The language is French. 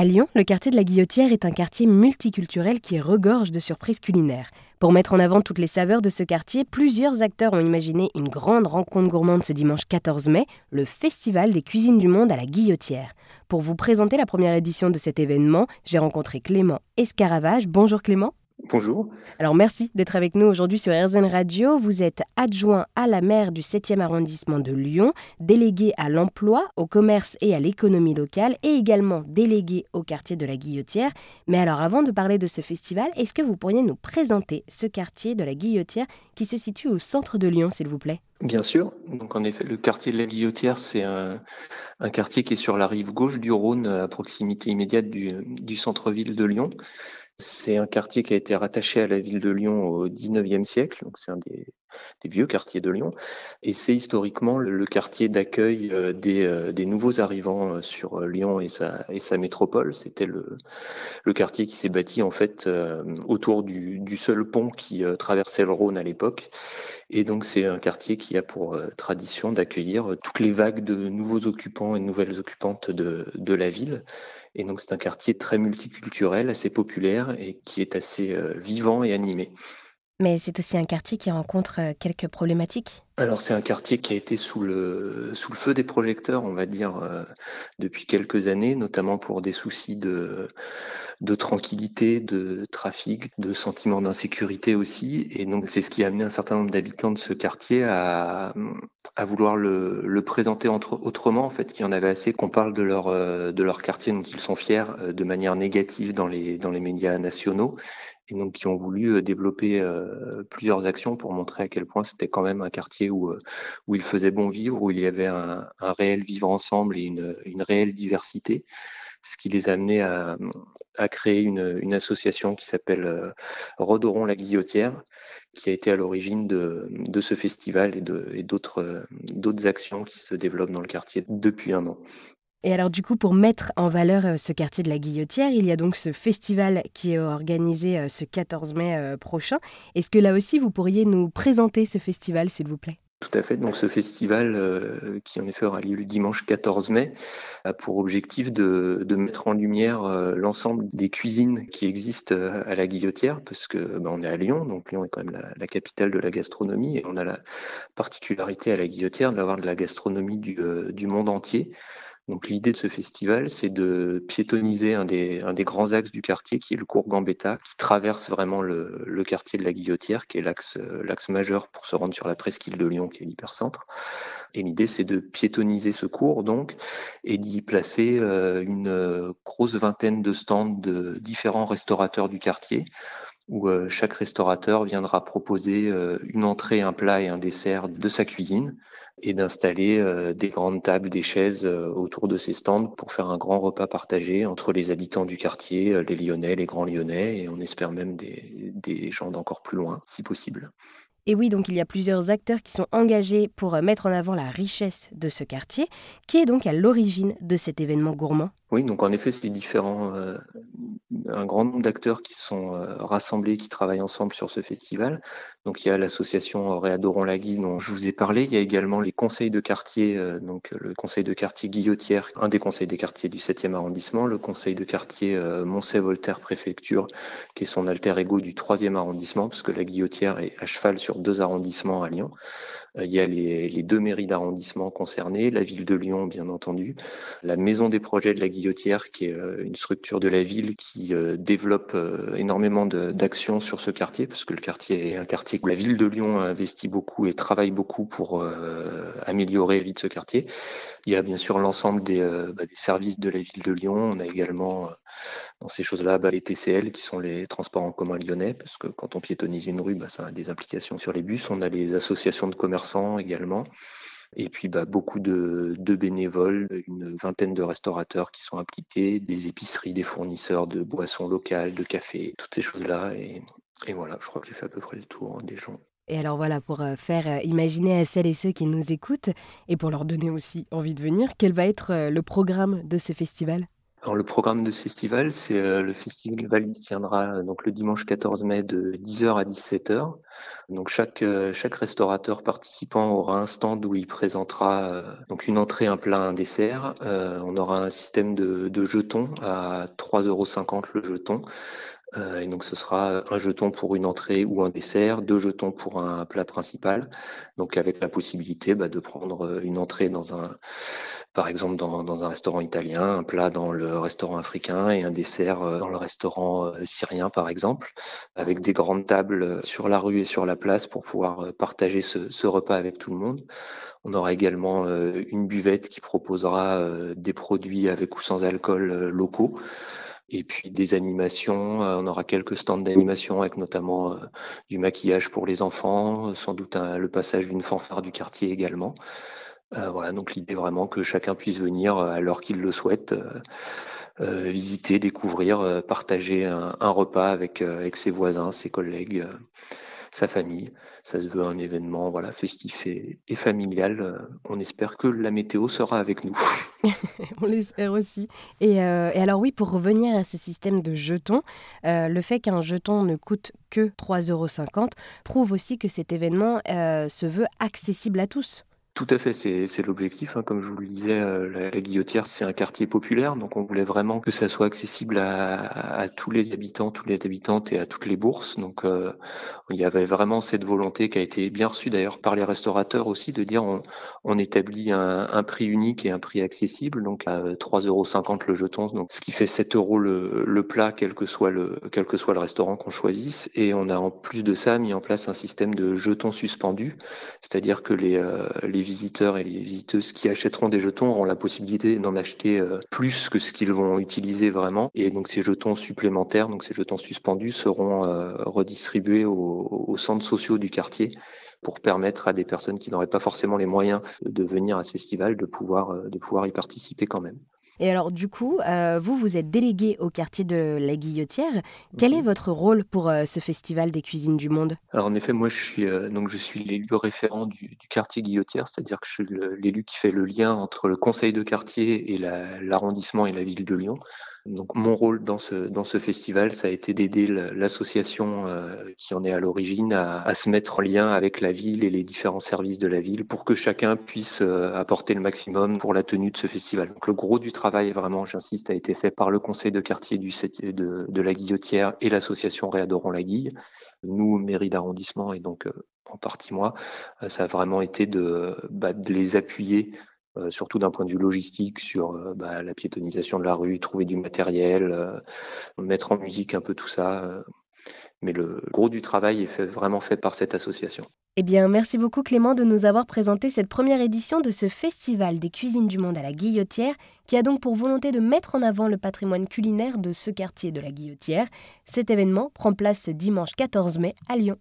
À Lyon, le quartier de la Guillotière est un quartier multiculturel qui regorge de surprises culinaires. Pour mettre en avant toutes les saveurs de ce quartier, plusieurs acteurs ont imaginé une grande rencontre gourmande ce dimanche 14 mai, le Festival des cuisines du monde à la Guillotière. Pour vous présenter la première édition de cet événement, j'ai rencontré Clément Escaravage. Bonjour Clément. Bonjour. Alors merci d'être avec nous aujourd'hui sur RZN Radio. Vous êtes adjoint à la maire du 7e arrondissement de Lyon, délégué à l'emploi, au commerce et à l'économie locale et également délégué au quartier de la Guillotière. Mais alors avant de parler de ce festival, est-ce que vous pourriez nous présenter ce quartier de la Guillotière qui se situe au centre de Lyon, s'il vous plaît? Bien sûr. Donc en effet, le quartier de la Guillotière, c'est un, quartier qui est sur la rive gauche du Rhône, à proximité immédiate du centre-ville de Lyon. C'est un quartier qui a été rattaché à la ville de Lyon au XIXe siècle, donc c'est un des, vieux quartiers de Lyon, et c'est historiquement le, quartier d'accueil euh, euh, des, nouveaux arrivants euh, sur Lyon et sa, métropole. C'était le, quartier qui s'est bâti en fait autour du, seul pont qui traversait le Rhône à l'époque, et donc c'est un quartier qui a pour tradition d'accueillir toutes les vagues de nouveaux occupants et de nouvelles occupantes de, de la ville. Et donc c'est un quartier très multiculturel, assez populaire et qui est assez vivant et animé. Mais c'est aussi un quartier qui rencontre euh, quelques problématiques. Alors c'est un quartier qui a été sous le, sous le feu des projecteurs, on va dire, euh, depuis quelques années, notamment pour des soucis de, de tranquillité, de trafic, de sentiment d'insécurité aussi. Et donc c'est ce qui a amené un certain nombre d'habitants de ce quartier à, à vouloir le, le présenter autrement, en fait, qu'il y en avait assez qu'on parle de leur, euh, de leur quartier dont ils sont fiers de manière négative dans les, dans les médias nationaux et donc qui ont voulu euh, développer euh, plusieurs actions pour montrer à quel point c'était quand même un quartier où, euh, où il faisait bon vivre, où il y avait un, réel vivre ensemble et une, une, réelle diversité, ce qui les a amenés à, créer une, association qui s'appelle Rodoron la Guillotière, qui a été à l'origine de, de, ce festival et d'autres actions qui se développent dans le quartier depuis un an. Et alors du coup, pour mettre en valeur euh, ce quartier de la Guillotière, il y a donc ce festival qui est organisé euh, ce 14 mai euh, prochain. Est-ce que là aussi, vous pourriez nous présenter ce festival, s'il vous plaît? Tout à fait. Donc, ce festival, qui en effet aura lieu le dimanche 14 mai, a pour objectif de, mettre en lumière l'ensemble des cuisines qui existent à la Guillotière, parce que ben, on est à Lyon, donc Lyon est quand même la, capitale de la gastronomie, et on a la particularité à la Guillotière d'avoir de la gastronomie du monde entier. Donc l'idée de ce festival, c'est de piétoniser un des, grands axes du quartier, qui est le cours Gambetta, qui traverse vraiment le, quartier de la Guillotière, qui est l'axe majeur pour se rendre sur la presqu'île de Lyon, qui est l'hypercentre. Et l'idée, c'est de piétoniser ce cours, donc, et d'y placer euh, une grosse vingtaine de stands de différents restaurateurs du quartier où euh, chaque restaurateur viendra proposer euh, une entrée, un plat et un dessert de sa cuisine et d'installer euh, des grandes tables, des chaises autour de ces stands pour faire un grand repas partagé entre les habitants du quartier, les Lyonnais, les grands Lyonnais et on espère même des, des gens d'encore plus loin si possible. Et oui, donc il y a plusieurs acteurs qui sont engagés pour mettre en avant la richesse de ce quartier, qui est donc à l'origine de cet événement gourmand. Oui, donc en effet, c'est différent un grand nombre d'acteurs qui sont euh, rassemblés, qui travaillent ensemble sur ce festival. Donc il y a l'association Réadorons la Guy dont je vous ai parlé. Il y a également les conseils de quartier, euh, donc le conseil de quartier Guillotière, un des conseils des quartiers du 7e arrondissement, le conseil de quartier euh, Moncey-Voltaire préfecture, qui est son alter ego du 3e arrondissement, parce que la Guillotière est à cheval sur deux arrondissements à Lyon. Il y a les, les deux mairies d'arrondissement concernées, la ville de Lyon, bien entendu, la maison des projets de la Guillotière, qui est une structure de la ville qui euh, développe euh, énormément d'actions sur ce quartier, parce que le quartier est un quartier où la ville de Lyon investit beaucoup et travaille beaucoup pour euh, améliorer la vie de ce quartier. Il y a bien sûr l'ensemble des, bah, services de la ville de Lyon. On a également dans ces choses-là bah, les TCL, qui sont les transports en commun lyonnais, parce que quand on piétonise une rue, bah, ça a des implications sur les bus. On a les associations de commerçants également. Et puis bah, beaucoup de, bénévoles, une vingtaine de restaurateurs qui sont impliqués, des épiceries, des fournisseurs de boissons locales, de café, toutes ces choses-là. Et, voilà, je crois que j'ai fait à peu près le tour des gens. Et alors voilà, pour euh, faire euh, imaginer à celles et ceux qui nous écoutent, et pour leur donner aussi envie de venir, quel va être euh, le programme de ce festival? Alors, le programme de ce festival, c'est euh, le festival il tiendra euh, donc le dimanche 14 mai de 10h à 17h. Donc chaque euh, chaque restaurateur participant aura un stand où il présentera donc une entrée, un plat, un dessert. on aura un système de, de jetons à 3,50 euros le jeton. Et donc ce sera un jeton pour une entrée ou un dessert, deux jetons pour un plat principal. Donc avec la possibilité bah, de prendre une entrée dans un par exemple dans, un restaurant italien, un plat dans le restaurant africain et un dessert euh, dans le restaurant euh, syrien, par exemple, avec des grandes tables euh, sur la rue et sur la place pour pouvoir partager ce repas avec tout le monde. On aura également une buvette qui proposera des produits avec ou sans alcool locaux. Et puis des animations, on aura quelques stands d'animation avec notamment du maquillage pour les enfants, sans doute le passage d'une fanfare du quartier également. Euh, voilà, donc l'idée vraiment que chacun puisse venir euh, à l'heure qu'il le souhaite, euh, visiter, découvrir, partager un, repas avec ses voisins, ses collègues, sa famille. Ça se veut un événement voilà, festif et, familial. On espère que la météo sera avec nous. On l'espère aussi. Et, et, alors oui, pour revenir à ce système de jetons, le fait qu'un jeton ne coûte que 3,50 euros prouve aussi que cet événement se veut accessible à tous. Tout à fait, c'est l'objectif. Hein. Comme je vous le disais, euh, la, Guillotière, c'est un quartier populaire, donc on voulait vraiment que ça soit accessible à, tous les habitants, toutes les habitantes et à toutes les bourses. Donc euh, il y avait vraiment cette volonté qui a été bien reçue d'ailleurs par les restaurateurs aussi, de dire on, établit un, prix unique et un prix accessible, donc à 3,50 euros le jeton, donc ce qui fait 7 euros le, plat, quel que soit le, quel que soit le restaurant qu'on choisisse. Et on a en plus de ça mis en place un système de jetons suspendus, c'est-à-dire que les, euh, les visiteurs et les visiteuses qui achèteront des jetons auront la possibilité d'en acheter euh, plus que ce qu'ils vont utiliser vraiment. Et donc ces jetons supplémentaires, donc ces jetons suspendus, seront euh, redistribués aux, centres sociaux du quartier pour permettre à des personnes qui n'auraient pas forcément les moyens de venir à ce festival de pouvoir, euh, de pouvoir y participer quand même. Et alors, du coup, euh, vous, vous êtes délégué au quartier de la Guillotière. Quel est mhm. votre rôle pour euh, ce festival des cuisines du monde? Alors, en effet, moi, je suis, euh, donc, je suis l'élu référent du, quartier Guillotière, c'est-à-dire que je suis l'élu qui fait le lien entre le conseil de quartier et l'arrondissement et la ville de Lyon. Donc mon rôle dans ce, dans ce festival, ça a été d'aider l'association euh, qui en est à l'origine à, se mettre en lien avec la ville et les différents services de la ville pour que chacun puisse euh, apporter le maximum pour la tenue de ce festival. Donc le gros du travail, vraiment, j'insiste, a été fait par le conseil de quartier de, la Guillotière et l'association Réadorons la Guille. Nous, mairie d'arrondissement et donc euh, en partie moi, ça a vraiment été de, bah, les appuyer surtout d'un point de vue logistique, sur euh, bah, la piétonisation de la rue, trouver du matériel, euh, mettre en musique un peu tout ça. mais le gros du travail est vraiment fait par cette association. Eh bien, merci beaucoup Clément de nous avoir présenté cette première édition de ce Festival des cuisines du monde à la Guillotière, qui a donc pour volonté de mettre en avant le patrimoine culinaire de ce quartier de la Guillotière. Cet événement prend place ce dimanche 14 mai à Lyon.